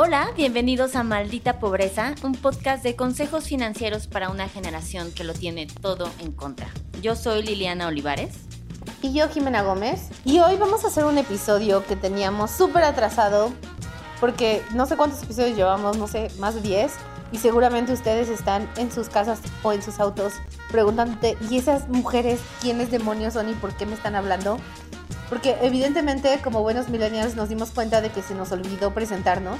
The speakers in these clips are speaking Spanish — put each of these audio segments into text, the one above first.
Hola, bienvenidos a Maldita Pobreza, un podcast de consejos financieros para una generación que lo tiene todo en contra. Yo soy Liliana Olivares. Y yo, Jimena Gómez. Y hoy vamos a hacer un episodio que teníamos súper atrasado, porque no sé cuántos episodios llevamos, no sé, más de 10. Y seguramente ustedes están en sus casas o en sus autos preguntándote, ¿y esas mujeres quiénes demonios son y por qué me están hablando? Porque evidentemente como buenos millennials nos dimos cuenta de que se nos olvidó presentarnos.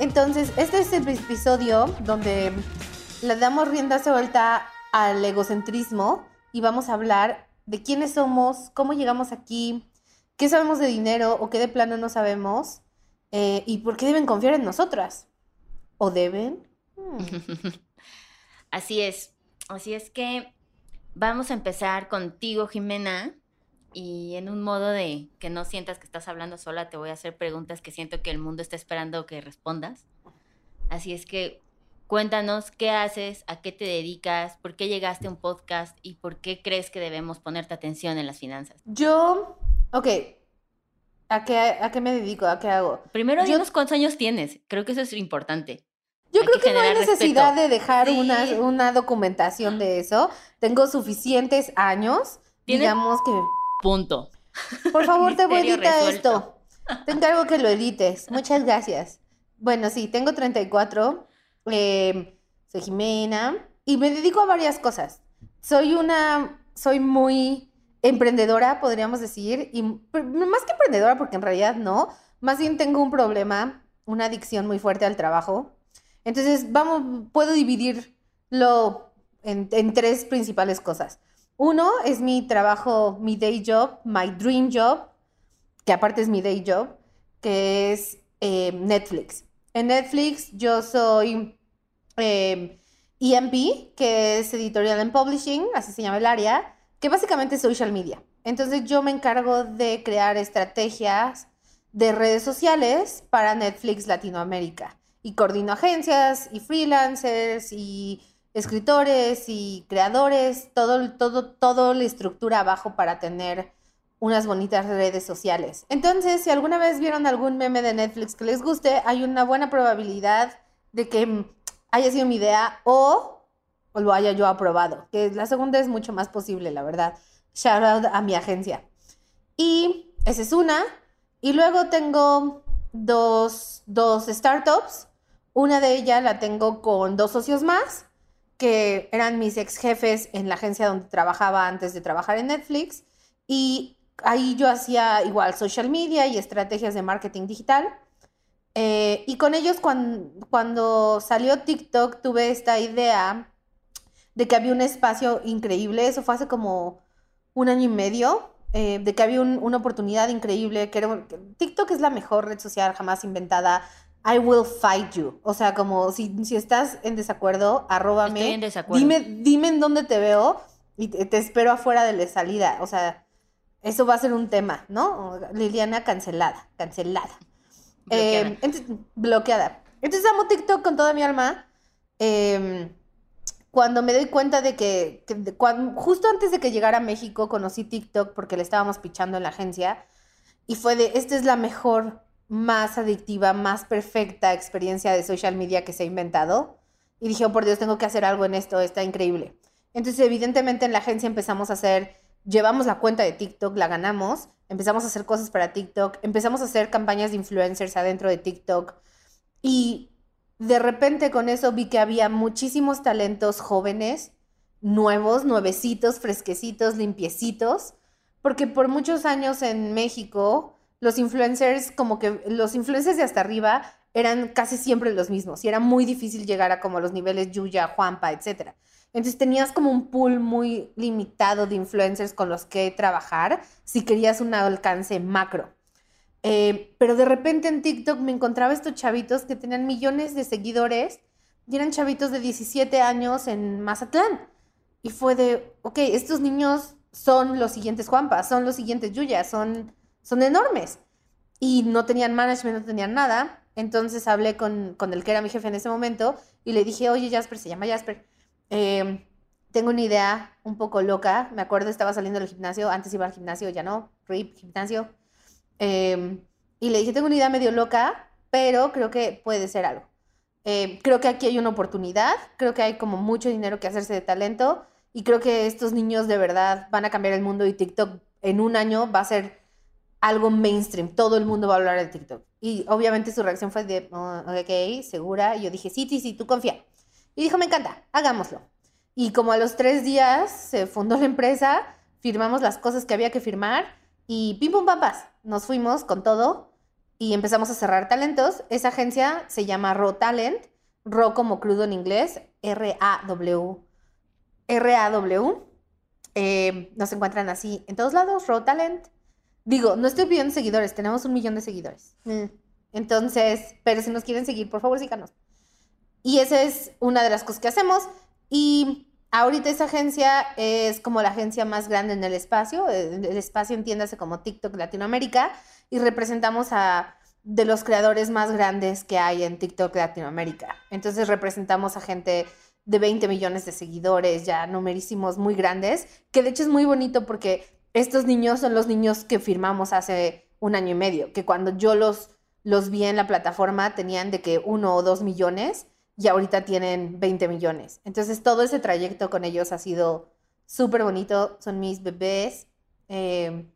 Entonces, este es el episodio donde le damos rienda suelta al egocentrismo y vamos a hablar de quiénes somos, cómo llegamos aquí, qué sabemos de dinero o qué de plano no sabemos eh, y por qué deben confiar en nosotras. ¿O deben? Hmm. Así es. Así es que vamos a empezar contigo, Jimena, y en un modo de que no sientas que estás hablando sola, te voy a hacer preguntas que siento que el mundo está esperando que respondas. Así es que cuéntanos qué haces, a qué te dedicas, por qué llegaste a un podcast y por qué crees que debemos ponerte atención en las finanzas. Yo, ok, ¿a qué, a qué me dedico? ¿A qué hago? Primero, dinos cuántos años tienes. Creo que eso es importante. Yo creo que, no hay necesidad de dejar una, una documentación de eso. Tengo suficientes años. Digamos que Punto. Por favor, te voy a editar esto. Te encargo que lo edites. Muchas gracias. Bueno, sí, tengo 34. Eh, soy Jimena. Y me dedico a varias cosas. Soy una. Soy muy emprendedora, podríamos decir. Y más que emprendedora, porque en realidad no. Más bien tengo un problema, una adicción muy fuerte al trabajo. Entonces, vamos, puedo dividirlo en, en tres principales cosas. Uno es mi trabajo, mi day job, my dream job, que aparte es mi day job, que es eh, Netflix. En Netflix yo soy EMP, que es Editorial and Publishing, así se llama el área, que básicamente es social media. Entonces yo me encargo de crear estrategias de redes sociales para Netflix Latinoamérica y coordino agencias y freelancers y escritores y creadores, todo, todo, todo la estructura abajo para tener unas bonitas redes sociales. Entonces, si alguna vez vieron algún meme de Netflix que les guste, hay una buena probabilidad de que haya sido mi idea o, lo haya yo aprobado, que la segunda es mucho más posible, la verdad. Shout out a mi agencia. Y esa es una. Y luego tengo dos, dos startups. Una de ellas la tengo con dos socios más que eran mis ex jefes en la agencia donde trabajaba antes de trabajar en Netflix. Y ahí yo hacía igual social media y estrategias de marketing digital. Eh, y con ellos cuando, cuando salió TikTok tuve esta idea de que había un espacio increíble, eso fue hace como un año y medio, eh, de que había una oportunidad increíble, que TikTok es la mejor red social jamás inventada, I will fight you. O sea, como si, si estás en desacuerdo, arróbame. Estoy en desacuerdo. Dime, dime en dónde te veo y te, espero afuera de la salida. O sea, eso va a ser un tema, ¿no? Liliana cancelada, cancelada. Bloqueada. Eh, entonces, bloqueada. Entonces amo TikTok con toda mi alma. Em, cuando me doy cuenta de que, justo antes de que llegara a México conocí TikTok porque le estábamos pichando en la agencia y fue de, esta es la mejor más adictiva, más perfecta experiencia de social media que se ha inventado. Y dije, oh, por Dios, tengo que hacer algo en esto, está increíble. Entonces, evidentemente en la agencia empezamos a hacer, llevamos la cuenta de TikTok, la ganamos, empezamos a hacer cosas para TikTok, empezamos a hacer campañas de influencers adentro de TikTok. Y de repente con eso vi que había muchísimos talentos jóvenes, nuevos, nuevecitos, fresquecitos, limpiecitos, porque por muchos años en México los influencers, como que los influencers de hasta arriba eran casi siempre los mismos y era muy difícil llegar a como los niveles Yuya, Juanpa, etc. Entonces tenías como un pool muy limitado de influencers con los que trabajar si querías un alcance macro. Eh, pero de repente en TikTok me encontraba estos chavitos que tenían millones de seguidores y eran chavitos de 17 años en Mazatlán. Y fue de, ok, estos niños son los siguientes Juanpas, son los siguientes Yuyas, son, son enormes. Y no tenían management, no tenían nada. Entonces hablé con, con, el que era mi jefe en ese momento y le dije, oye Jasper, se llama Jasper, em, tengo una idea un poco loca. Me acuerdo, estaba saliendo del gimnasio, antes iba al gimnasio, ya no, RIP, gimnasio. Em, y le dije, tengo una idea medio loca, pero creo que puede ser algo. Em, creo que aquí hay una oportunidad, creo que hay como mucho dinero que hacerse de talento y creo que estos niños de verdad van a cambiar el mundo y TikTok en un año va a ser algo mainstream, todo el mundo va a hablar de TikTok. Y obviamente su reacción fue de, oh, ok, segura. Y yo dije, sí, sí, sí, tú confía. Y dijo, me encanta, hagámoslo. Y como a los tres días se fundó la empresa, firmamos las cosas que había que firmar y pim pum pam nos fuimos con todo y empezamos a cerrar talentos. Esa agencia se llama Raw Talent, Raw como crudo en inglés, R-A-W. R-A-W. Eh, nos encuentran así en todos lados, Raw Talent. Digo, no estoy pidiendo seguidores, tenemos un millón de seguidores. Mm. Entonces, pero si nos quieren seguir, por favor, síganos. Y esa es una de las cosas que hacemos. Y ahorita esa agencia es como la agencia más grande en el espacio. El espacio entiéndase como TikTok Latinoamérica. Y representamos a de los creadores más grandes que hay en TikTok Latinoamérica. Entonces representamos a gente de 20 millones de seguidores, ya numerísimos muy grandes, que de hecho es muy bonito porque estos niños son los niños que firmamos hace un año y medio, que cuando yo los, los vi en la plataforma tenían de que uno o dos millones y ahorita tienen 20 millones. Entonces todo ese trayecto con ellos ha sido súper bonito, son mis bebés eh,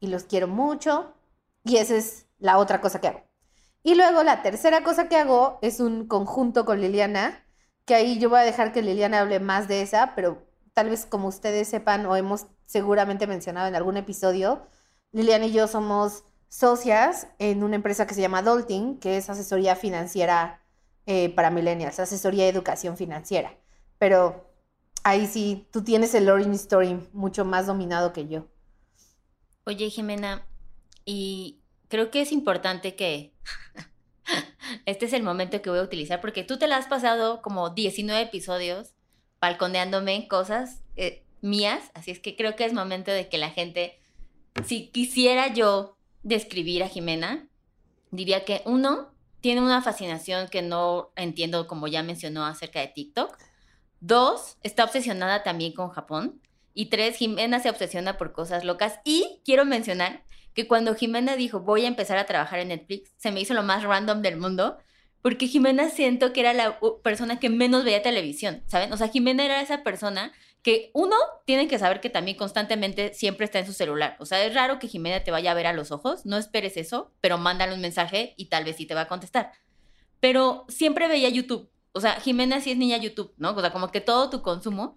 y los quiero mucho y esa es la otra cosa que hago. Y luego la tercera cosa que hago es un conjunto con Liliana, que ahí yo voy a dejar que Liliana hable más de esa, pero tal vez como ustedes sepan o hemos seguramente mencionado en algún episodio, Liliana y yo somos socias en una empresa que se llama Dolting, que es asesoría financiera eh, para millennials, asesoría de educación financiera. Pero ahí sí, tú tienes el origin story mucho más dominado que yo. Oye, Jimena, y creo que es importante que este es el momento que voy a utilizar porque tú te la has pasado como 19 episodios balconeándome cosas eh, mías, así es que creo que es momento de que la gente, si quisiera yo describir a Jimena, diría que uno, tiene una fascinación que no entiendo, como ya mencionó, acerca de TikTok. Dos, está obsesionada también con Japón. Y tres, Jimena se obsesiona por cosas locas. Y quiero mencionar que cuando Jimena dijo voy a empezar a trabajar en Netflix, se me hizo lo más random del mundo, porque Jimena siento que era la persona que menos veía televisión, ¿saben? O sea, Jimena era esa persona que uno tiene que saber que también constantemente siempre está en su celular. O sea, es raro que Jimena te vaya a ver a los ojos, no esperes eso, pero mándale un mensaje y tal vez sí te va a contestar. Pero siempre veía YouTube. O sea, Jimena sí es niña YouTube, ¿no? O sea, como que todo tu consumo.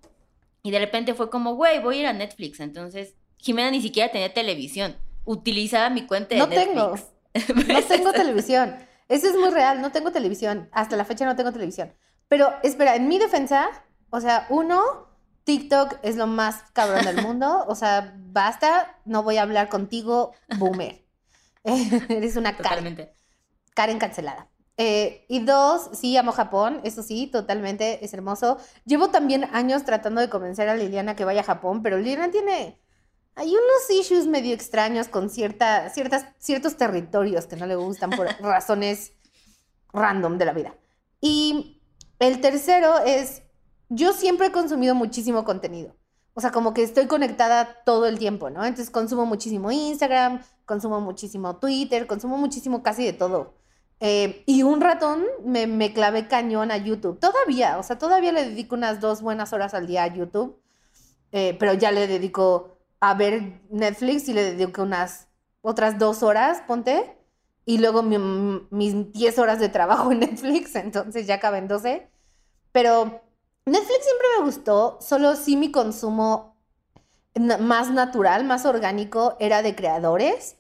Y de repente fue como, güey, voy a ir a Netflix. Entonces, Jimena ni siquiera tenía televisión. Utilizaba mi cuenta de no Netflix. Tengo. no tengo televisión. Eso es muy real, no tengo televisión. Hasta la fecha no tengo televisión. Pero espera, en mi defensa, o sea, uno, TikTok es lo más cabrón del mundo. O sea, basta, no voy a hablar contigo, boomer. Eres una Karen. Karen cancelada. Eh, y dos, sí, amo Japón, eso sí, totalmente, es hermoso. Llevo también años tratando de convencer a Liliana que vaya a Japón, pero Liliana tiene hay unos issues medio extraños con cierta, ciertas, ciertos territorios que no le gustan por razones random de la vida. Y el tercero es, yo siempre he consumido muchísimo contenido. O sea, como que estoy conectada todo el tiempo, ¿no? Entonces consumo muchísimo Instagram, consumo muchísimo Twitter, consumo muchísimo casi de todo. Eh, y un ratón me, me clavé cañón a YouTube. Todavía, o sea, todavía le dedico unas dos buenas horas al día a YouTube, eh, pero ya le dedico a ver Netflix y le dedico unas otras dos horas, ponte, y luego mis 10 horas de trabajo en Netflix, entonces ya caben 12. Pero Netflix siempre me gustó, solo sí mi consumo más natural, más orgánico era de creadores.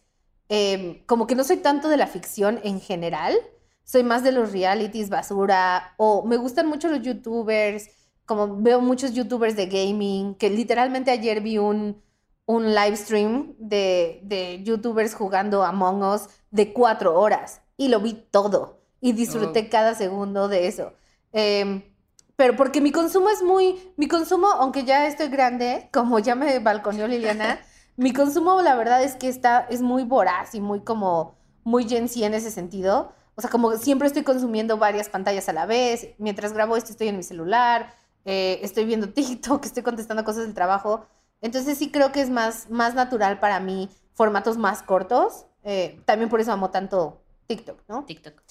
Em, como que no soy tanto de la ficción en general, soy más de los realities basura o me gustan mucho los youtubers como veo muchos youtubers de gaming, que literalmente ayer vi un, un live stream de, de youtubers jugando Among Us de cuatro horas y lo vi todo y disfruté Oh. cada segundo de eso. Em, pero porque mi consumo es muy, mi consumo, aunque ya estoy grande, como ya me balconeó Liliana, mi consumo la verdad es que está, es muy voraz y muy como, muy Gen Z en ese sentido. O sea, como siempre estoy consumiendo varias pantallas a la vez, mientras grabo esto estoy en mi celular, eh, estoy viendo TikTok, estoy contestando cosas del trabajo. Entonces sí creo que es más, más natural para mí formatos más cortos. Eh, también por eso amo tanto TikTok, ¿no? TikTok.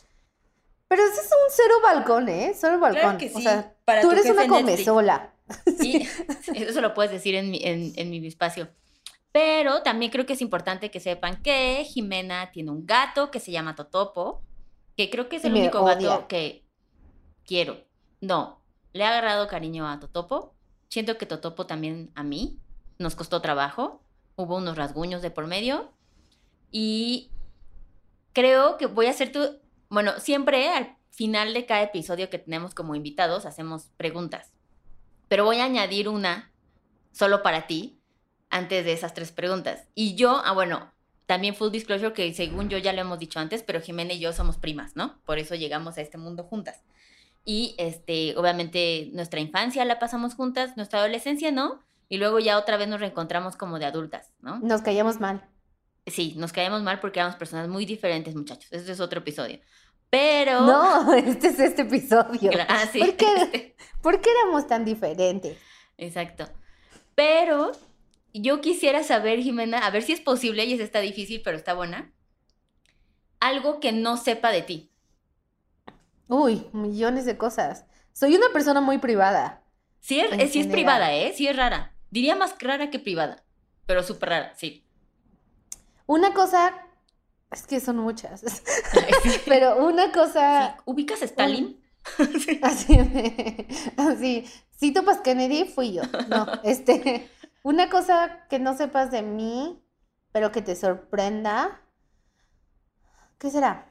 Pero ese es un cero balcón, ¿eh? Cero balcón. Claro que O sea, para tú tu eres jefe una comezola. Sí, eso lo puedes decir en mi, en, en mi espacio. Pero también creo que es importante que sepan que Jimena tiene un gato que se llama Totopo, que creo que es el me único odia. gato que quiero. No, le ha agarrado cariño a Totopo. Siento que Totopo también a mí. Nos costó trabajo. Hubo unos rasguños de por medio. Y creo que voy a hacer tu... Bueno, siempre al final de cada episodio que tenemos como invitados hacemos preguntas. Pero voy a añadir una solo para ti antes de esas tres preguntas. Y yo, ah, bueno, también full disclosure que según yo ya lo hemos dicho antes, pero Jimena y yo somos primas, ¿no? Por eso llegamos a este mundo juntas. Y este, obviamente nuestra infancia la pasamos juntas, nuestra adolescencia no, y luego ya otra vez nos reencontramos como de adultas, ¿no? Nos callamos mal. Sí, nos caíamos mal porque éramos personas muy diferentes, muchachos. Este es otro episodio. Pero... No, este es este episodio. Ah, sí. ¿Por qué? este. ¿Por qué éramos tan diferentes? Exacto. Pero yo quisiera saber, Jimena, a ver si es posible, y esa está difícil, pero está buena. Algo que no sepa de ti. Uy, millones de cosas. Soy una persona muy privada. Sí es, eh, sí es privada, ¿eh? Sí es rara. Diría más rara que privada, pero súper rara, sí. Una cosa, es que son muchas, Sí. pero una cosa ¿Ubicas a Stalin? así, de- así, si topas Kennedy, fui yo. No, este, una cosa que no sepas de mí, pero que te sorprenda. ¿Qué será?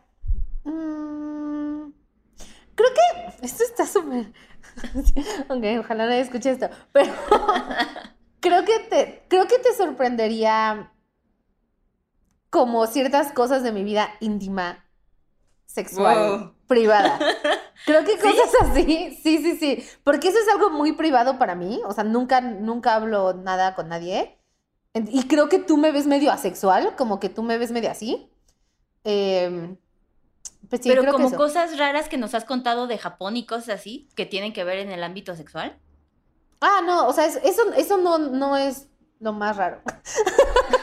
Mm, creo que esto está súper. Ok, ojalá nadie escuche esto, pero creo que te, creo que te sorprendería como ciertas cosas de mi vida íntima, sexual, Wow. privada. Creo que cosas así, sí, sí, sí, porque eso es algo muy privado para mí, o sea, nunca, nunca hablo nada con nadie. Y creo que tú me ves medio asexual, como que tú me ves medio así. Em, pues sí, pero creo como cosas raras que nos has contado de Japón y cosas así, que tienen que ver en el ámbito sexual. Ah, no, o sea, es- eso, eso no, no es lo más raro.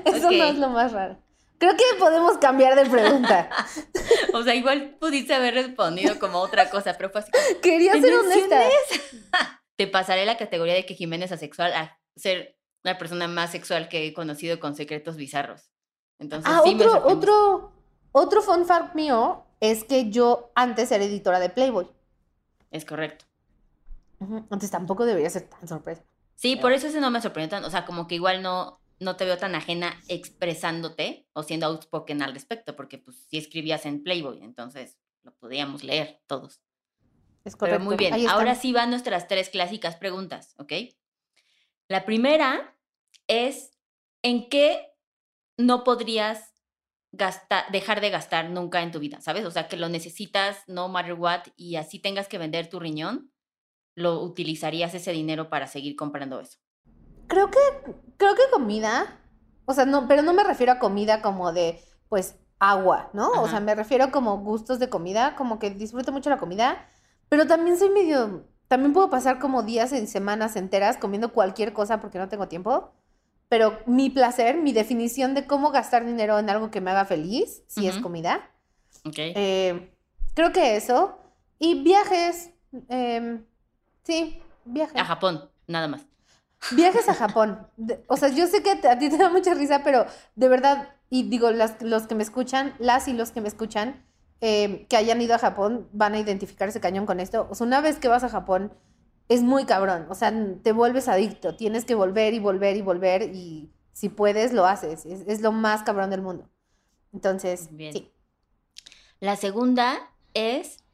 Eso no es lo más raro. Creo que podemos cambiar de pregunta. O sea, igual pudiste haber respondido como otra cosa, pero fue así como, Quería ¿Te ser honesta. te pasaré la categoría de que Jimena es asexual a ser la persona más sexual que he conocido con secretos bizarros. Entonces, Ah, sí me otro, sorprendiste. otro, otro fun fact mío es que yo antes era editora de Playboy. Es correcto. Ujú, Entonces tampoco debería ser tan sorpresa. Sí, por eso ese no me sorprendió tanto. O sea, como que igual no, no te veo tan ajena expresándote o siendo outspoken al respecto, porque pues sí escribías en Playboy, entonces lo podíamos leer todos. Es Pero correcto. muy bien, ahora sí van nuestras tres clásicas preguntas, ¿ok? La primera es, ¿en qué no podrías gastar, dejar de gastar nunca en tu vida? ¿Sabes? O sea, que lo necesitas no matter what y así tengas que vender tu riñón, lo utilizarías ese dinero para seguir comprando eso. Creo que, creo que comida, o sea, no, pero no me refiero a comida como de, pues, agua, ¿no? O sea, me refiero como gustos de comida, como que disfruto mucho la comida, pero también soy medio, también puedo pasar como días y semanas enteras comiendo cualquier cosa porque no tengo tiempo, pero mi placer, mi definición de cómo gastar dinero en algo que me haga feliz, sí es comida. ¿Ok? Eh, creo que eso. Y viajes, em, sí, viajes. a Japón, nada más. Viajes a Japón. O sea, yo sé que a ti te da mucha risa, pero de verdad, y digo, las, los que me escuchan, las y los que me escuchan, eh, que hayan ido a Japón, van a identificarse cañón con esto. O sea, una vez que vas a Japón, es muy cabrón. O sea, te vuelves adicto. Tienes que volver y volver y volver y si puedes, lo haces. Es, es lo más cabrón del mundo. Entonces, Bien. sí. La segunda es,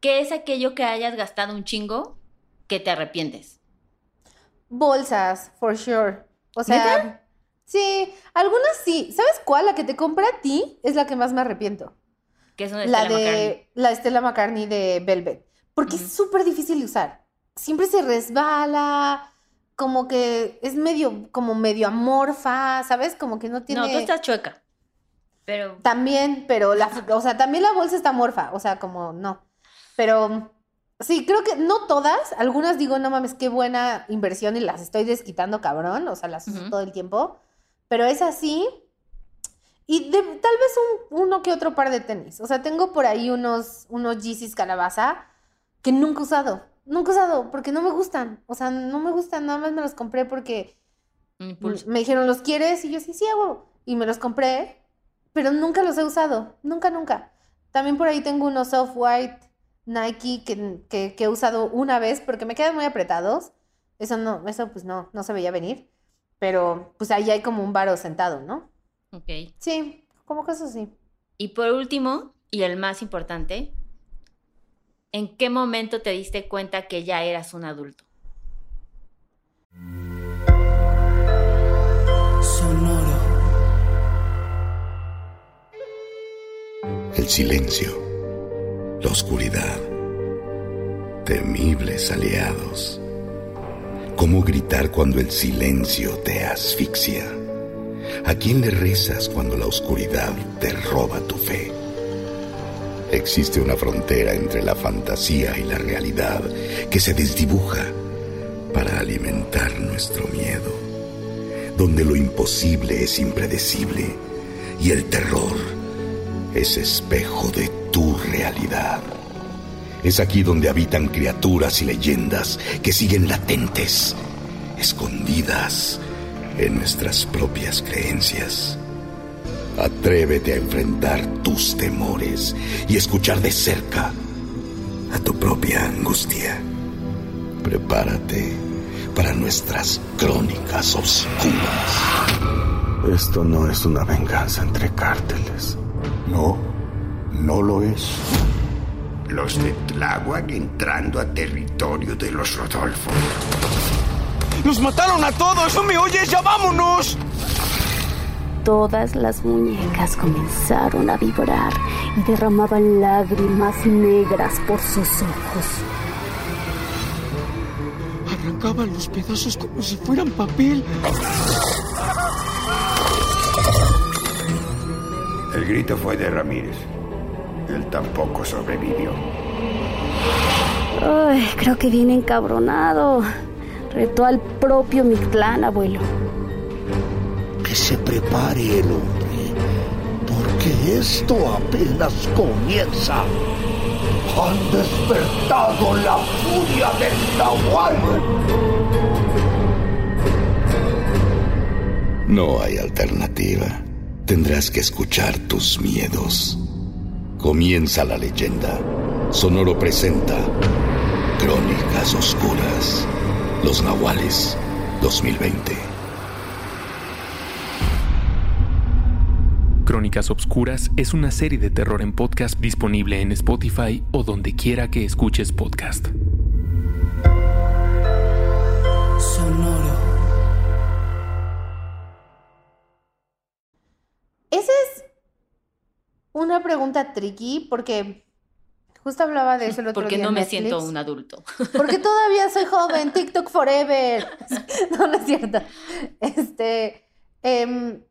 ¿qué es aquello que hayas gastado un chingo que te arrepientes? Bolsas, for sure. O sea, sí, algunas sí. ¿Sabes cuál? La que te compré a ti es la que más me arrepiento. Que es una La Stella de McCartney. la Stella McCartney de Velvet. Porque es súper difícil de usar. Siempre se resbala, como que es medio, como medio amorfa, ¿sabes? Como que no tiene... No, tú estás chueca. Pero También, pero la, o sea, también la bolsa está morfa, o sea, como no. Pero sí, creo que no todas, algunas digo, no mames, qué buena inversión y las estoy desquitando cabrón, o sea, las uso todo el tiempo, pero es así. Y de- tal vez un- uno que otro par de tenis, o sea, tengo por ahí unos, unos Yeezys calabaza que nunca he usado, nunca he usado, porque no me gustan, o sea, no me gustan, nada más me los compré porque impulso. me dijeron, ¿los quieres? Y yo, sí, sí, hago. Y me los compré, pero nunca los he usado. Nunca, nunca. También por ahí tengo unos off-white Nike que, que- que he usado una vez porque me quedan muy apretados. Eso no, eso pues no, no se veía venir. Pero pues ahí hay como un varo sentado, ¿no? Ok. Sí, como que eso sí. Y por último, y el más importante, ¿en qué momento te diste cuenta que ya eras un adulto? Sonoro. El silencio, la oscuridad, temibles aliados. ¿Cómo gritar cuando el silencio te asfixia? ¿A quién le rezas cuando la oscuridad te roba tu fe? Existe una frontera entre la fantasía y la realidad que se desdibuja para alimentar nuestro miedo, donde lo imposible es impredecible y el terror es espejo de tu realidad. Es aquí donde habitan criaturas y leyendas que siguen latentes, escondidas en nuestras propias creencias. Atrévete a enfrentar tus temores y escuchar de cerca a tu propia angustia. Prepárate para nuestras crónicas oscuras. Esto no es una venganza entre cárteles. No, no lo es. Los de Tláhuac entrando a territorio de los Rodolfo. ¡Nos mataron a todos! ¿No me oyes? ¡Ya vámonos! Todas las muñecas comenzaron a vibrar y derramaban lágrimas negras por sus ojos. Arrancaban los pedazos como si fueran papel. Grito fue de Ramírez. Él tampoco sobrevivió. Ay, creo que viene encabronado. Retó al propio Mictlán, abuelo. Que se prepare el hombre, porque esto apenas comienza. Han despertado la furia del Nahual. No hay alternativa. Tendrás que escuchar tus miedos. Comienza la leyenda. Sonoro presenta Crónicas Oscuras. Los Nahuales 2020. Crónicas Obscuras es una serie de terror en podcast disponible en Spotify o donde quiera que escuches podcast. Una pregunta tricky porque justo hablaba de eso el otro Porque día no me Netflix. siento un adulto. Porque todavía soy joven, TikTok forever. No, no es cierto. Este, em,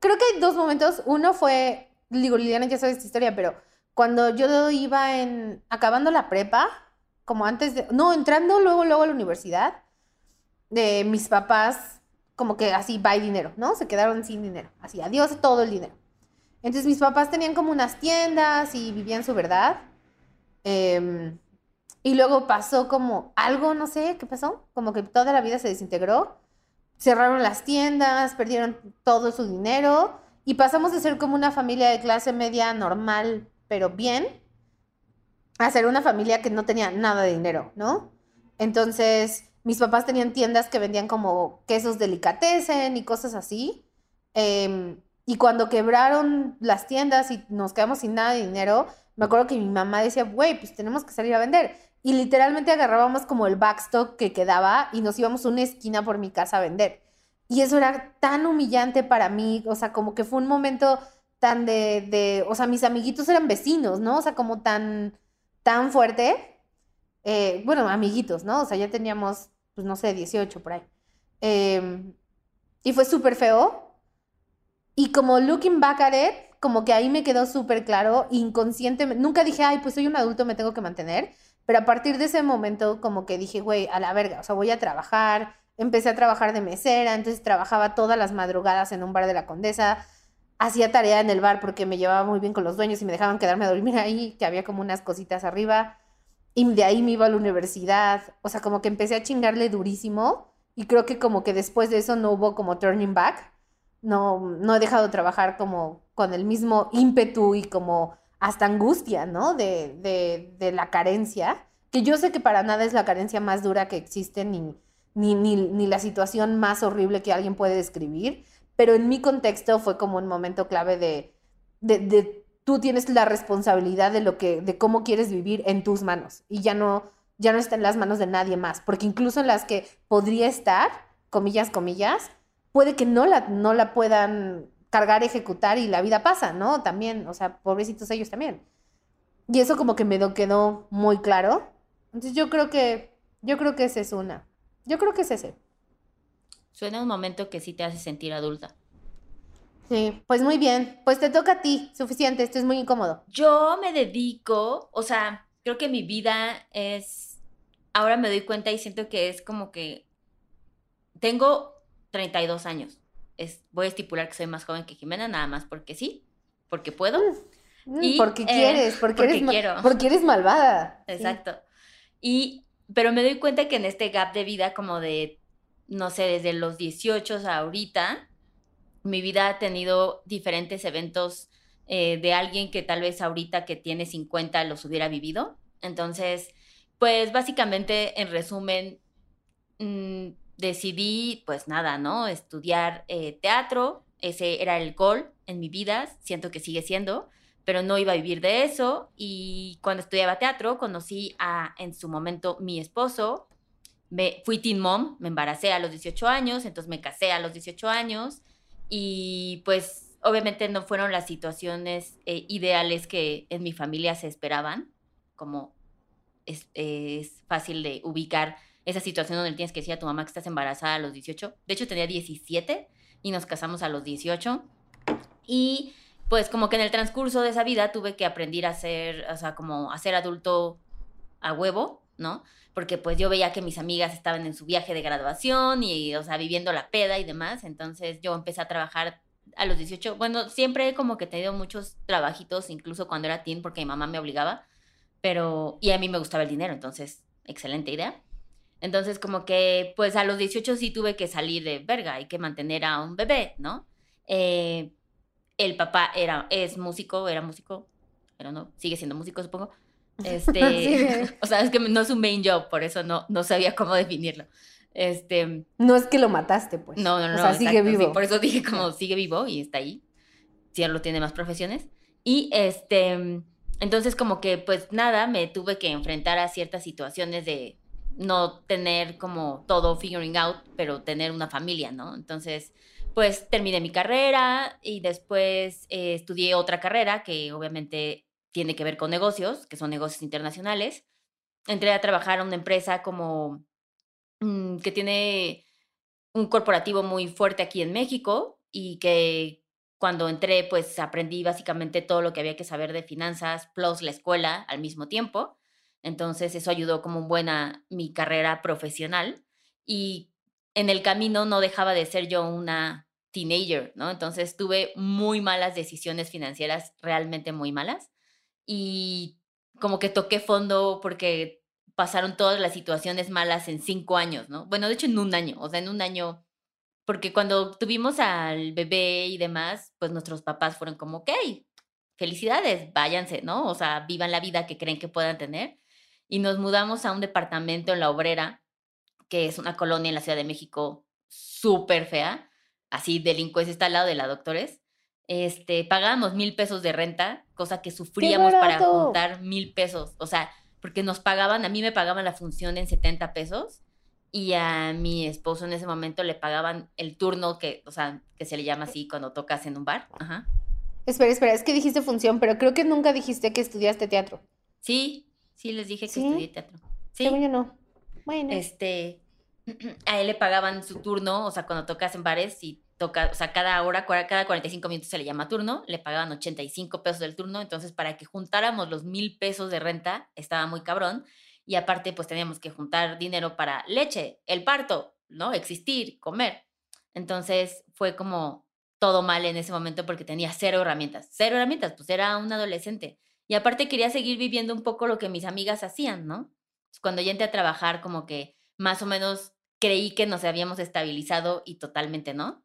creo que hay dos momentos. Uno fue, digo, Liliana ya sabe esta historia, pero cuando yo iba en, acabando la prepa, como antes de, no, entrando luego, luego a la universidad, de mis papás, como que así, bye dinero, ¿no? Se quedaron sin dinero, así, adiós todo el dinero. Entonces mis papás tenían como unas tiendas y vivían su verdad. Em, y luego pasó como algo, no sé qué pasó, como que toda la vida se desintegró. Cerraron las tiendas, perdieron todo su dinero y pasamos de ser como una familia de clase media normal, pero bien, a ser una familia que no tenía nada de dinero, ¿no? Entonces, mis papás tenían tiendas que vendían como quesos delicatessen y cosas así. Em, y cuando quebraron las tiendas y nos quedamos sin nada de dinero, me acuerdo que mi mamá decía, güey, pues tenemos que salir a vender. y literalmente agarrábamos como el backstock que quedaba y nos íbamos una esquina por mi casa a vender. Y eso era tan humillante para mí, o sea, como que fue un momento tan de, de o sea, mis amiguitos eran vecinos, ¿no? O sea, como tan, tan fuerte. Eh, bueno, amiguitos, ¿no? O sea, ya teníamos, pues no sé, 18 por ahí. Em, y fue súper feo. Y como looking back at it, como que ahí me quedó súper claro, inconscientemente, nunca dije, ay, pues soy un adulto, me tengo que mantener, pero a partir de ese momento como que dije, güey, a la verga, o sea, voy a trabajar. Empecé a trabajar de mesera, entonces trabajaba todas las madrugadas en un bar de la Condesa. Hacía tarea en el bar porque me llevaba muy bien con los dueños y me dejaban quedarme a dormir ahí, que había como unas cositas arriba. Y de ahí me iba a la universidad. O sea, como que empecé a chingarle durísimo. Y creo que como que después de eso no hubo como turning back. No, no he dejado de trabajar como con el mismo ímpetu y como hasta angustia, ¿no? De, de, de, la carencia, que yo sé que para nada es la carencia más dura que existe, ni, ni, ni, ni, la situación más horrible que alguien puede describir, pero en mi contexto fue como un momento clave de, de, de tú tienes la responsabilidad de lo que, de cómo quieres vivir en tus manos y ya no, ya no está en las manos de nadie más, porque incluso en las que podría estar, comillas, comillas, puede que no la, no la puedan cargar, ejecutar y la vida pasa, ¿no? También, o sea, pobrecitos ellos también. Y eso como que me quedó muy claro. Entonces yo creo que, yo creo que ese es una. Yo creo que es ese. Suena un momento que sí te hace sentir adulta. Sí, pues muy bien. Pues te toca a ti, suficiente, esto es muy incómodo. Yo me dedico, o sea, creo que mi vida es, ahora me doy cuenta y siento que es como que tengo 32 años voy a estipular que soy más joven que Jimena, nada más porque sí, porque puedo. Mm, y, porque eh, quieres, porque, eres quiero. porque eres malvada. Exacto. Y, pero me doy cuenta que en este gap de vida, como de, no sé, desde los 18 a ahorita, mi vida ha tenido diferentes eventos eh, de alguien que tal vez ahorita que tiene 50 los hubiera vivido. Entonces, pues básicamente, en resumen, mmm, decidí, pues nada, ¿no? Estudiar eh, teatro, ese era el goal en mi vida, siento que sigue siendo, pero no iba a vivir de eso. Y cuando estudiaba teatro, conocí a, en su momento, mi esposo. Me, fui teen mom, me embaracé a los 18 años, entonces me casé a los 18 años. Y pues obviamente no fueron las situaciones eh, ideales que en mi familia se esperaban, como es fácil de ubicar esa situación donde tienes que decir a tu mamá que estás embarazada a los 18. De hecho, tenía 17 y nos casamos a los 18. Y pues como que en el transcurso de esa vida tuve que aprender a ser, o sea, como a ser adulto a huevo, ¿no? Porque pues yo veía que mis amigas estaban en su viaje de graduación y, o sea, viviendo la peda y demás. Entonces yo empecé a trabajar a los 18. Bueno, siempre como que he tenido muchos trabajitos, incluso cuando era teen, porque mi mamá me obligaba. Pero, y a mí me gustaba el dinero, entonces, excelente idea. Entonces, como que, pues a los 18 sí tuve que salir de verga, hay que mantener a un bebé, ¿no? Eh, el papá era, es músico, era músico, pero no, sigue siendo músico, supongo. Este, o sea, es que no es un main job, por eso no, no sabía cómo definirlo. Este, no es que lo mataste, pues. No, no, no. O sea, sigue vivo. por eso dije como sigue vivo y está ahí. lo tiene más profesiones. Y este, entonces como que pues nada, me tuve que enfrentar a ciertas situaciones de no tener como todo figuring out, pero tener una familia, ¿no? Entonces, pues terminé mi carrera y después eh, estudié otra carrera que obviamente tiene que ver con negocios, que son negocios internacionales. Entré a trabajar a una empresa como mm, que tiene un corporativo muy fuerte aquí en México y que cuando entré pues aprendí básicamente todo lo que había que saber de finanzas plus la escuela al mismo tiempo. Entonces eso ayudó como un buena mi carrera profesional y en el camino no dejaba de ser yo una teenager, ¿no? Entonces tuve muy malas decisiones financieras, realmente muy malas y como que toqué fondo porque pasaron todas las situaciones malas en cinco años, ¿no? Bueno, de hecho en un año, o sea, en un año, porque cuando tuvimos al bebé y demás, pues nuestros papás fueron como, ok, felicidades, váyanse, ¿no? O sea, vivan la vida que creen que puedan tener y nos mudamos a un departamento en La Obrera, que es una colonia en la Ciudad de México súper fea, así delincuencia está al lado de la Doctores. Este, pagábamos mil pesos de renta, cosa que sufríamos para juntar mil pesos. O sea, porque nos pagaban, a mí me pagaban la función en 70 pesos y a mi esposo en ese momento le pagaban el turno que, o sea, que se le llama así cuando tocas en un bar. Ajá. Espera, espera, es que dijiste función, pero creo que nunca dijiste que estudiaste teatro. Sí, sí les dije que estudié teatro. Sí. yo no. Bueno. Este, a él le pagaban su turno, o sea, cuando tocas en bares y toca, o sea, cada hora, cada 45 minutos se le llama turno, le pagaban 85 pesos del turno, entonces para que juntáramos los mil pesos de renta estaba muy cabrón y aparte pues teníamos que juntar dinero para leche, el parto, ¿no? Existir, comer. Entonces fue como todo mal en ese momento porque tenía cero herramientas, cero herramientas, pues era un adolescente. Y aparte quería seguir viviendo un poco lo que mis amigas hacían, ¿no? Cuando ya entré a trabajar como que más o menos creí que nos habíamos estabilizado y totalmente no.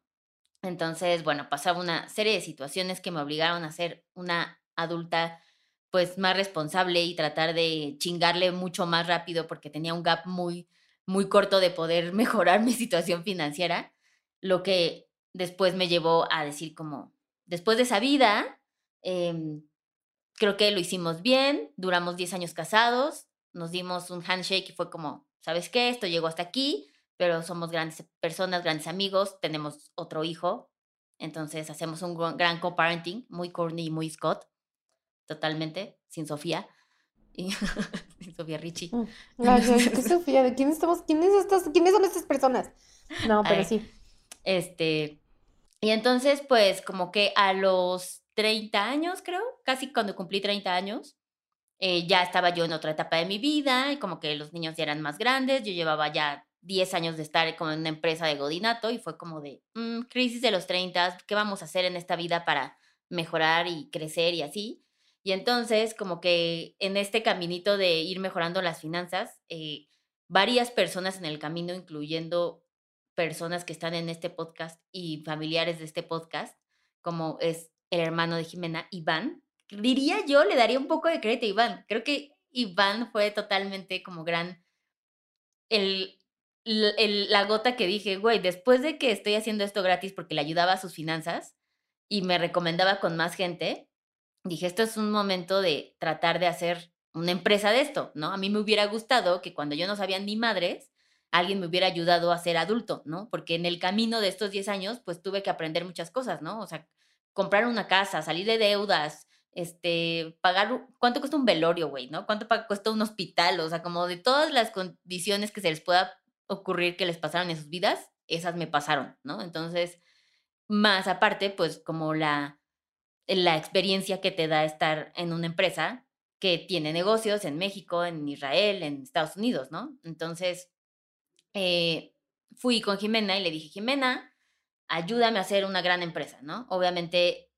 Entonces, bueno, pasaba una serie de situaciones que me obligaron a ser una adulta pues más responsable y tratar de chingarle mucho más rápido porque tenía un gap muy, muy corto de poder mejorar mi situación financiera, lo que después me llevó a decir como, después de esa vida, em, creo que lo hicimos bien, duramos 10 años casados, nos dimos un handshake y fue como, ¿sabes qué? Esto llegó hasta aquí, pero somos grandes personas, grandes amigos, tenemos otro hijo, entonces hacemos un gran co-parenting, muy corny y muy Scott, totalmente, sin Sofía. Y, sin Sofía Richie. Mm, ¿Qué Sofía? ¿De quién estamos? ¿Quiénes, estas, ¿Quiénes son estas personas? No, pero sí. Este, y entonces, pues, como que a los 30 años, creo, casi cuando cumplí 30 años, eh, ya estaba yo en otra etapa de mi vida y como que los niños ya eran más grandes, yo llevaba ya 10 años de estar como en una empresa de godinato y fue como de mm, crisis de los 30, ¿qué vamos a hacer en esta vida para mejorar y crecer y así? Y entonces como que en este caminito de ir mejorando las finanzas, eh, varias personas en el camino, incluyendo personas que están en este podcast y familiares de este podcast, como es el hermano de Jimena, Iván, diría yo, le daría un poco de crédito a Iván. Creo que Iván fue totalmente como gran el la gota que dije, güey, después de que estoy haciendo esto gratis porque le ayudaba a sus finanzas y me recomendaba con más gente, dije, esto es un momento de tratar de hacer una empresa de esto, ¿no? A mí me hubiera gustado que cuando yo no sabía ni madres, alguien me hubiera ayudado a ser adulto, ¿no? Porque en el camino de estos 10 años, pues tuve que aprender muchas cosas, ¿no? O sea, comprar una casa, salir de deudas, este, pagar, ¿cuánto cuesta un velorio, güey, no? ¿Cuánto cuesta un hospital? O sea, como de todas las condiciones que se les pueda ocurrir que les pasaron en sus vidas, esas me pasaron, ¿no? Entonces, más aparte, pues como la, la experiencia que te da estar en una empresa que tiene negocios en México, en Israel, en Estados Unidos, ¿no? Entonces, eh, fui con Jimena y le dije, Jimena, ayúdame a hacer una gran empresa, ¿no? Obviamente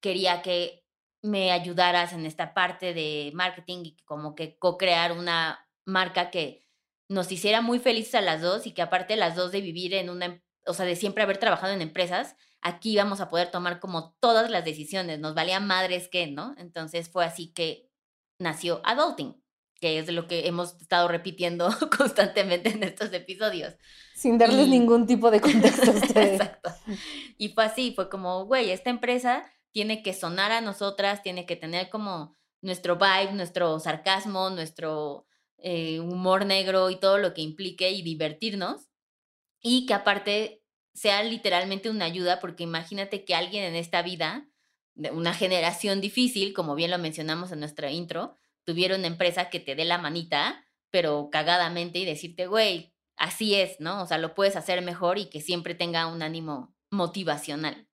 quería que me ayudaras en esta parte de marketing y como que co-crear una marca que nos hiciera muy felices a las dos y que aparte las dos de vivir en una, em, o sea, de siempre haber trabajado en empresas, aquí íbamos a poder tomar como todas las decisiones, nos valía madres que, ¿no? Entonces fue así que nació Adulting, que es lo que hemos estado repitiendo constantemente en estos episodios. Sin darles ningún tipo de contexto a ustedes. Exacto. Y fue así, fue como, güey, esta empresa tiene que sonar a nosotras, tiene que tener como nuestro vibe, nuestro sarcasmo, nuestro eh, humor negro y todo lo que implique y divertirnos. Y que aparte sea literalmente una ayuda, porque imagínate que alguien en esta vida, de una generación difícil, como bien lo mencionamos en nuestra intro, tuviera una empresa que te dé la manita, pero cagadamente y decirte, güey, así es, ¿no? O sea, lo puedes hacer mejor y que siempre tenga un ánimo motivacional.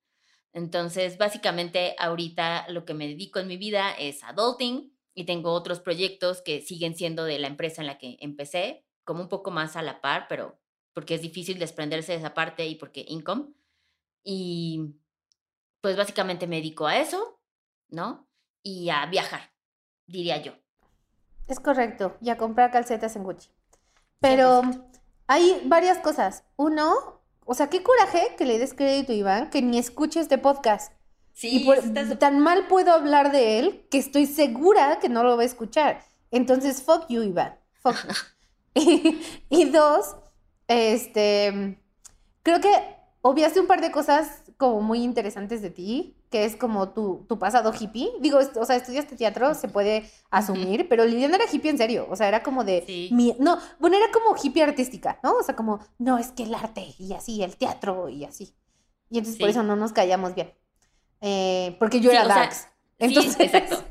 Entonces, básicamente, ahorita lo que me dedico en mi vida es adulting, y tengo otros proyectos que siguen siendo de la empresa en la que empecé, como un poco más a la par, pero porque es difícil desprenderse de esa parte y porque income. Y pues básicamente me dedico a eso, ¿no? Y a viajar, diría yo. Es correcto, y a comprar calcetas en Gucci. Pero hay varias cosas. Uno, o sea, qué coraje que le des crédito a Iván que ni escuche este podcast. Sí, y tan mal puedo hablar de él que estoy segura que no lo va a escuchar. Entonces, fuck you, Iván. Fuck y, dos, este, creo que obviaste un par de cosas como muy interesantes de ti, que es como tu, tu pasado hippie. Digo, o sea, estudiaste teatro, se puede asumir, pero Liliana era hippie en serio, o sea, era como de... no, bueno, era como hippie artística, ¿no? O sea, como, no, es que el arte y así, el teatro y así. Y entonces por eso no nos callamos bien. Eh, porque yo era darks. entonces... exacto.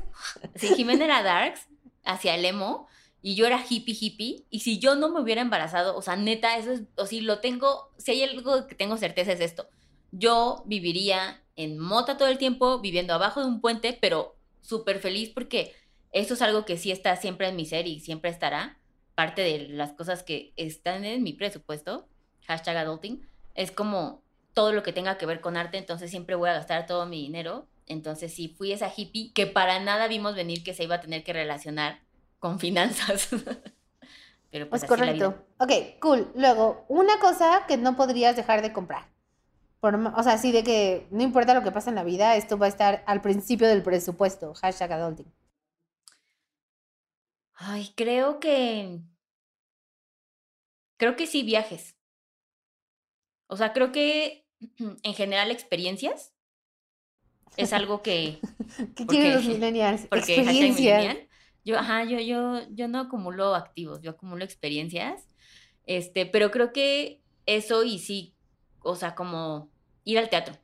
Si Jimena era darks, hacia el emo, y yo era hippie hippie, y si yo no me hubiera embarazado, o sea, neta, eso es, o si lo tengo, si hay algo que tengo certeza es esto, yo viviría en mota todo el tiempo, viviendo abajo de un puente, pero súper feliz porque eso es algo que sí está siempre en mi ser y siempre estará, parte de las cosas que están en mi presupuesto, hashtag adulting, es como todo lo que tenga que ver con arte, entonces siempre voy a gastar todo mi dinero. Entonces sí, fui esa hippie que para nada vimos venir que se iba a tener que relacionar con finanzas. Pero pues, correcto. Ok, cool. Luego, una cosa que no podrías dejar de comprar. O sea, así de que no importa lo que pase en la vida, esto va a estar al principio del presupuesto. Hashtag adulting. Ay, creo que. Creo que sí, viajes. O sea, creo que en general experiencias es algo que. ¿Qué quieren los millennials? Experiencias. Yo, ajá, yo, yo, yo no acumulo activos, yo acumulo experiencias. Este, pero creo que eso y sí, o sea, como ir al teatro.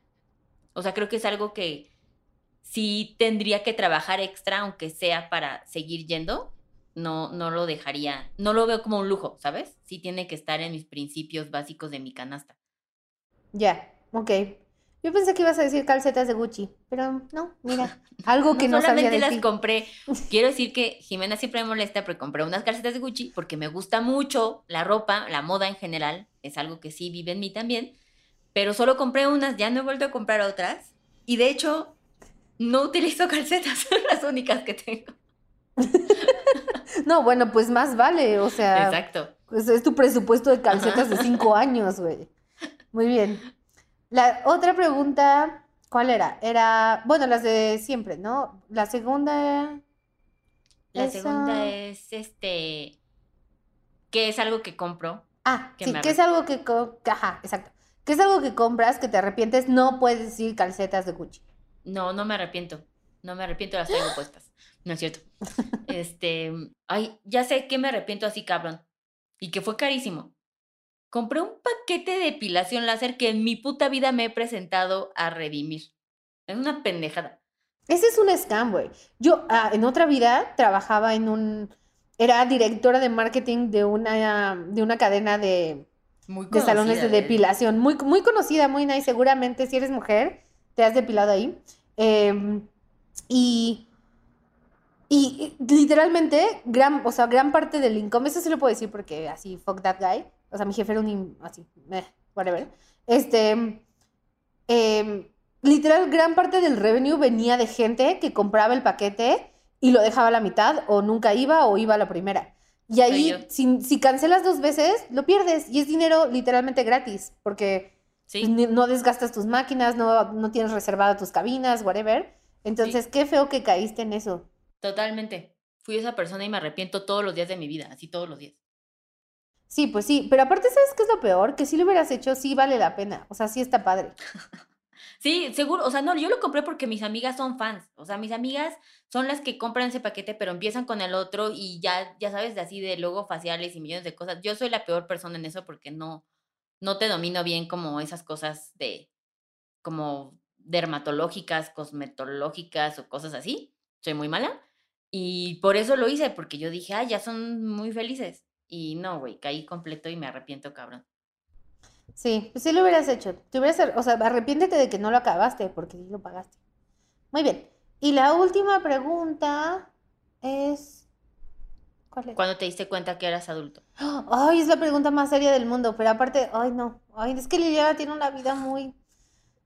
O sea, creo que es algo que sí tendría que trabajar extra, aunque sea para seguir yendo. No, no lo dejaría, no lo veo como un lujo, ¿sabes? Sí tiene que estar en mis principios básicos de mi canasta. Ya, ok. Yo pensé que ibas a decir calcetas de Gucci, pero no, mira, algo que no, no solamente las compré. Quiero decir que Jimena siempre me molesta porque compré unas calcetas de Gucci porque me gusta mucho la ropa, la moda en general, es algo que sí vive en mí también, pero solo compré unas, ya no he vuelto a comprar otras y de hecho no utilizo calcetas, son las únicas que tengo. no, bueno, pues más vale, o sea. Exacto. Pues es tu presupuesto de calcetas de cinco años, güey. Muy bien. La otra pregunta, ¿cuál era? Era, bueno, las de siempre, ¿no? La segunda... La segunda es, este, ¿qué es algo que compro? Ah, sí, ¿qué es algo que, ajá, exacto. ¿Qué es algo que compras que te arrepientes? No puedes decir calcetas de Gucci. No, no me arrepiento. No me arrepiento, las traigo puestas. No es cierto. Este, ay, ya sé que me arrepiento así, cabrón. Y que fue carísimo compré un paquete de depilación láser que en mi puta vida me he presentado a redimir. Es una pendejada. Ese es un scam, güey. Yo ah, en otra vida trabajaba en un... Era directora de marketing de una, de una cadena de, de salones de depilación. Muy, muy conocida, muy nice. Seguramente si eres mujer, te has depilado ahí. Em, y, y, literalmente, gran, o sea, gran parte del income, eso sí lo puedo decir porque así, fuck that guy, o sea, mi jefe era un, así, eh, whatever. Este, em, literal, gran parte del revenue venía de gente que compraba el paquete y lo dejaba a la mitad o nunca iba o iba a la primera. Y ahí, si, si, cancelas dos veces, lo pierdes y es dinero literalmente gratis porque pues, no desgastas tus máquinas, no, no tienes reservadas tus cabinas, whatever. Entonces, qué feo que caíste en eso. Totalmente. Fui esa persona y me arrepiento todos los días de mi vida, así todos los días. Sí, pues sí, pero aparte, ¿sabes qué es lo peor? Que si lo hubieras hecho, sí vale la pena. O sea, sí está padre. Sí, seguro, o sea, no, yo lo compré porque mis amigas son fans, o sea, mis amigas son las que compran ese paquete, pero empiezan con el otro y ya, ya sabes, de así de logo faciales y millones de cosas. Yo soy la peor persona en eso porque no, no te domino bien como esas cosas de, como dermatológicas, cosmetológicas o cosas así. Soy muy mala. Y por eso lo hice, porque yo dije, ah, ya son muy felices. Y no, güey, caí completo y me arrepiento, cabrón. Sí, pues sí lo hubieras hecho. Te hubieras, o sea, arrepiéntete de que no lo acabaste, porque sí lo pagaste. Muy bien. Y la última pregunta es. ¿Cuál es? ¿Cuándo te diste cuenta que eras adulto? Ay, es la pregunta más seria del mundo, pero aparte, ay, no. Ay, es que Liliana tiene una vida muy,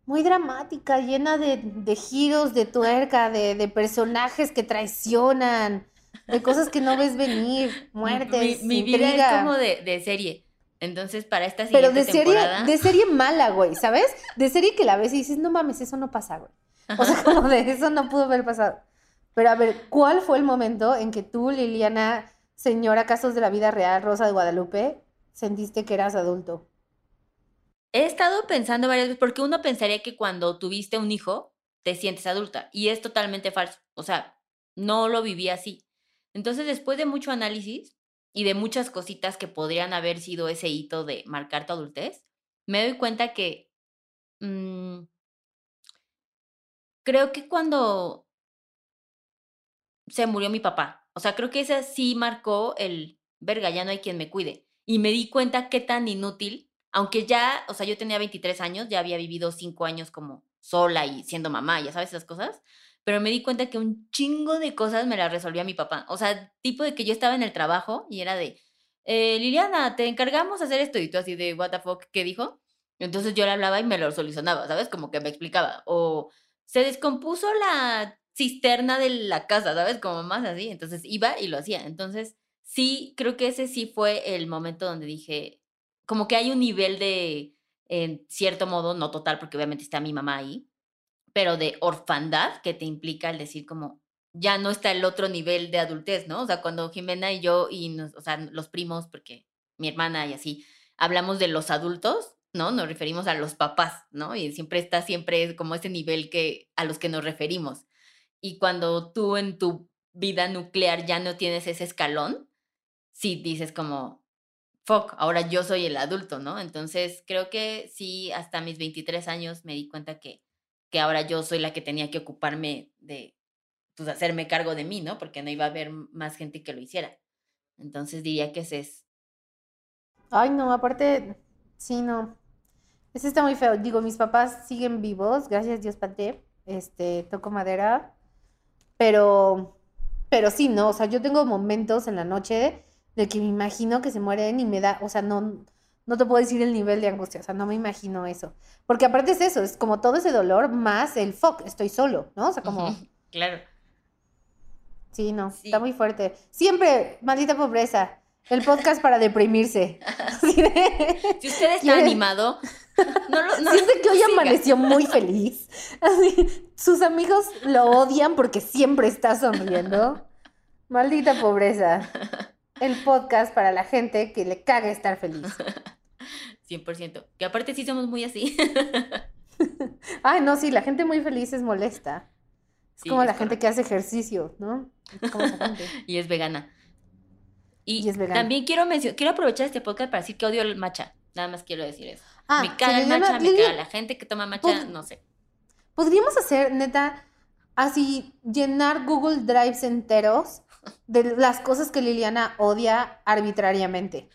muy dramática, llena de, de giros de tuerca, de, de personajes que traicionan, de cosas que no ves venir, muertes, mi, mi vida es como de, de, serie. Entonces, para esta siguiente Pero de serie, de serie mala, güey, ¿sabes? De serie que la ves y dices, no mames, eso no pasa, güey. O sea, como de eso no pudo haber pasado. Pero a ver, ¿cuál fue el momento en que tú, Liliana, señora Casos de la Vida Real, Rosa de Guadalupe, sentiste que eras adulto? he estado pensando varias veces, porque uno pensaría que cuando tuviste un hijo, te sientes adulta, y es totalmente falso. O sea, no lo viví así. Entonces, después de mucho análisis y de muchas cositas que podrían haber sido ese hito de marcar tu adultez, me doy cuenta que mm, creo que cuando se murió mi papá, o sea, creo que ese sí marcó el, verga, ya no hay quien me cuide. Y me di cuenta qué tan inútil, aunque ya, o sea, yo tenía 23 años, ya había vivido 5 años como sola y siendo mamá, ya sabes esas cosas, pero me di cuenta que un chingo de cosas me las resolvía mi papá. O sea, tipo de que yo estaba en el trabajo y era de, eh, Liliana, te encargamos hacer esto y tú así de, what the fuck, ¿qué dijo? Entonces yo le hablaba y me lo solucionaba, ¿sabes? Como que me explicaba. O se descompuso la cisterna de la casa, ¿sabes? Como más así. Entonces iba y lo hacía. Entonces, sí, creo que ese sí fue el momento donde dije, como que hay un nivel de, en cierto modo, no total, porque obviamente está mi mamá ahí, pero de orfandad que te implica el decir como, ya no está el otro nivel de adultez, ¿no? O sea, cuando Jimena y yo, y o sea, los primos, porque mi hermana y así, hablamos de los adultos, ¿no? Nos referimos a los papás, ¿no? Y siempre está siempre como ese nivel que a los que nos referimos. Y cuando tú en tu vida nuclear ya no tienes ese escalón, sí dices como, fuck, ahora yo soy el adulto, ¿no? Entonces creo que sí, hasta mis 23 años me di cuenta que, que ahora yo soy la que tenía que ocuparme de, pues, hacerme cargo de mí, ¿no? Porque no iba a haber más gente que lo hiciera. Entonces diría que ese es. Ay, no, aparte, sí, no. Ese está muy feo. Digo, mis papás siguen vivos, gracias Dios, Pate. Este, toco madera. Pero, pero sí, ¿no? O sea, yo tengo momentos en la noche de que me imagino que se mueren y me da, o sea, no, no te puedo decir el nivel de angustia, o sea, no me imagino eso. Porque aparte es eso, es como todo ese dolor más el fuck, estoy solo, ¿no? O sea, como... Claro. Sí, no, está muy fuerte. Siempre, maldita pobreza. El podcast para deprimirse. si usted está animado, no lo no que hoy amaneció muy feliz. Así, sus amigos lo odian porque siempre está sonriendo. Maldita pobreza. El podcast para la gente que le caga estar feliz. 100%. Que aparte sí somos muy así. Ay, no, sí, la gente muy feliz es molesta. Es como la gente que hace ejercicio, ¿no? Es como esa gente. y es vegana. Y, es vegana. también quiero quiero aprovechar este podcast para decir que odio el matcha. Nada más quiero decir eso. Ah, me caga el matcha, me caga la gente que toma matcha, no sé. Podríamos hacer, neta, así, llenar Google Drives enteros de las cosas que Liliana odia arbitrariamente.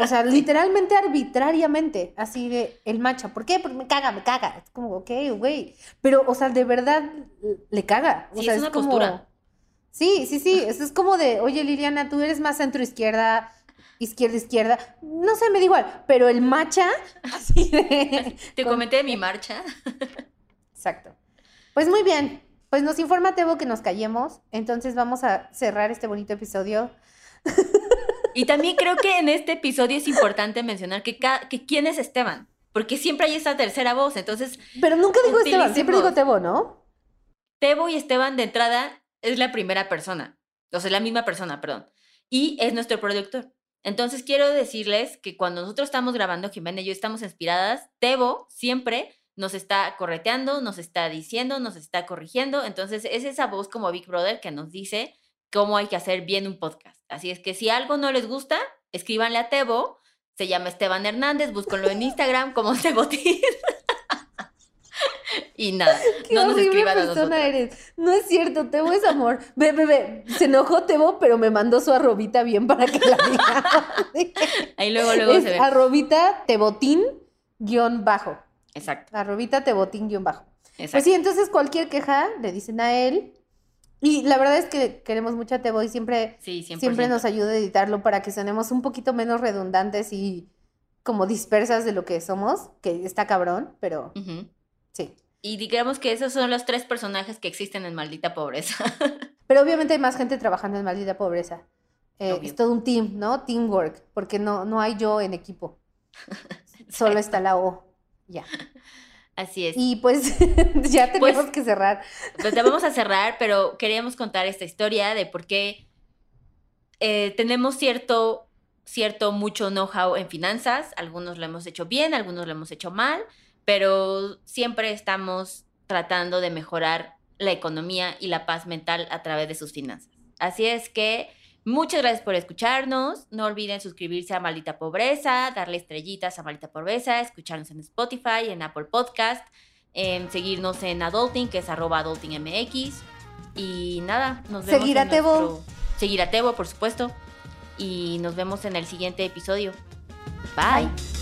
O sea, literalmente arbitrariamente, así de el matcha. ¿Por qué? Porque me caga, me caga. Es como, ok, güey. Pero, o sea, de verdad le caga. O sea, es, una postura. Sí, sí, sí. Eso es como de, oye, Liliana, tú eres más centro izquierda, izquierda, izquierda. No sé, me da igual. Pero el matcha, así de. Te comenté de mi marcha. Exacto. Pues muy bien. Pues nos informa Tebo que nos callemos, entonces vamos a cerrar este bonito episodio. Y también creo que en este episodio es importante mencionar que, que quién es Esteban, porque siempre hay esa tercera voz, entonces... Pero nunca digo Esteban, siempre digo Tebo, ¿no? Tebo y Esteban de entrada es la primera persona, o sea, la misma persona, perdón, y es nuestro productor. Entonces quiero decirles que cuando nosotros estamos grabando, Jimena y yo estamos inspiradas, Tebo siempre nos está correteando, nos está diciendo, nos está corrigiendo. Entonces es esa voz como Big Brother que nos dice cómo hay que hacer bien un podcast. Así es que si algo no les gusta, escríbanle a Tebo. Se llama Esteban Hernández, búsquenlo en Instagram como Tebotín. y nada, no nos escriban a nosotros. eres. No es cierto, Tebo es amor. Ve, ve, ve. Se enojó Tebo, pero me mandó su arrobita bien para que la diga. Ahí luego, luego se ve. Arrobita Tebotín guion bajo. Exacto. Arrobita Tebotín guion bajo. Exacto. Pues sí, entonces cualquier queja le dicen a él. Y la verdad es que queremos mucho a Tebo y siempre, siempre nos ayuda a editarlo para que sonemos un poquito menos redundantes y como dispersas de lo que somos, que está cabrón, pero sí. Y digamos que esos son los tres personajes que existen en Maldita Pobreza. pero obviamente hay más gente trabajando en Maldita Pobreza. Eh, es todo un team, ¿no? Teamwork, porque no, no hay yo en equipo. Solo está la O. Ya. Así es. Y pues ya tenemos pues, que cerrar. Pues ya vamos a cerrar, pero queríamos contar esta historia de por qué eh, tenemos cierto cierto mucho know-how en finanzas, algunos lo hemos hecho bien, algunos lo hemos hecho mal, pero siempre estamos tratando de mejorar la economía y la paz mental a través de sus finanzas. Así es que muchas gracias por escucharnos. No olviden suscribirse a Maldita Pobreza, darle estrellitas a Maldita Pobreza, escucharnos en Spotify, en Apple Podcast, en seguirnos en Adulting, que es arroba adultingmx. Y nada, nos vemos. Seguir a Tebo. Seguir a Tebo, por supuesto. Y nos vemos en el siguiente episodio. Bye.